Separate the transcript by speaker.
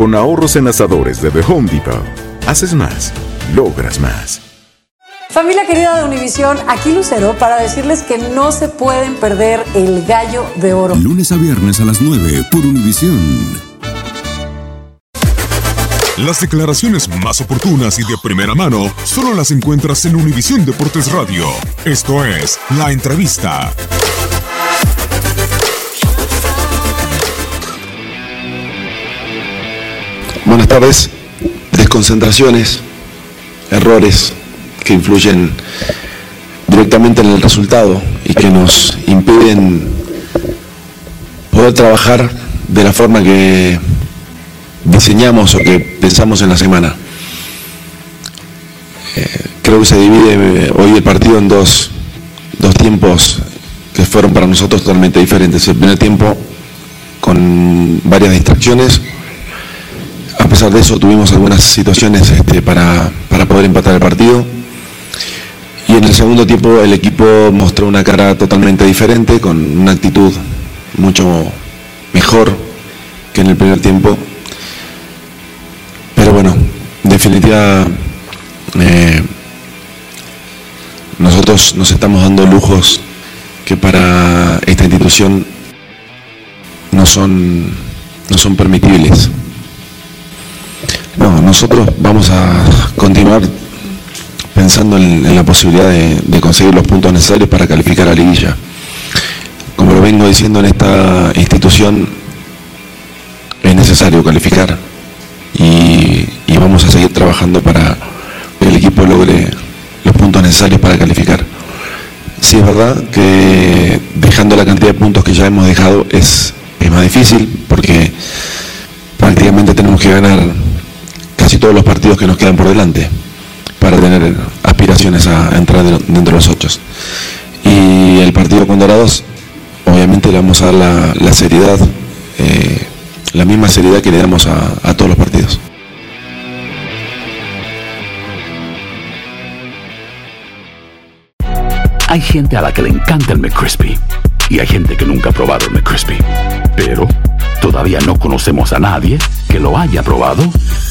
Speaker 1: con ahorros en asadores de The Home Depot. Haces más, logras más.
Speaker 2: Familia querida de Univisión, aquí Lucero para decirles que no se pueden perder el gallo de oro.
Speaker 3: Lunes a viernes a las 9 por Univisión.
Speaker 4: Las declaraciones más oportunas y de primera mano solo las encuentras en Univisión Deportes Radio. Esto es La Entrevista.
Speaker 5: Buenas tardes. Desconcentraciones, errores que influyen directamente en el resultado y que nos impiden poder trabajar de la forma que diseñamos o que pensamos en la semana. Eh, creo que se divide eh, hoy el partido en dos, dos tiempos que fueron para nosotros totalmente diferentes. El primer tiempo con varias distracciones, pesar de eso tuvimos algunas situaciones este, para, para poder empatar el partido. Y en el segundo tiempo el equipo mostró una cara totalmente diferente, con una actitud mucho mejor que en el primer tiempo. Pero bueno, en definitiva, eh, nosotros nos estamos dando lujos que para esta institución no son, no son permitibles. No, nosotros vamos a continuar pensando en, la posibilidad de, conseguir los puntos necesarios para calificar a liguilla. Como lo vengo diciendo en esta institución, es necesario calificar y, y vamos a seguir trabajando para que el equipo logre los puntos necesarios para calificar. Sí es verdad que dejando la cantidad de puntos que ya hemos dejado es, es más difícil porque prácticamente tenemos que ganar todos los partidos que nos quedan por delante para tener aspiraciones a entrar de- dentro de los ocho. Y el partido con Dorados, obviamente le vamos a dar la, la seriedad, eh, la misma seriedad que le damos a, a todos los partidos.
Speaker 6: Hay gente a la que le encanta el McCrispy y hay gente que nunca ha probado el McCrispy. Pero todavía no conocemos a nadie que lo haya probado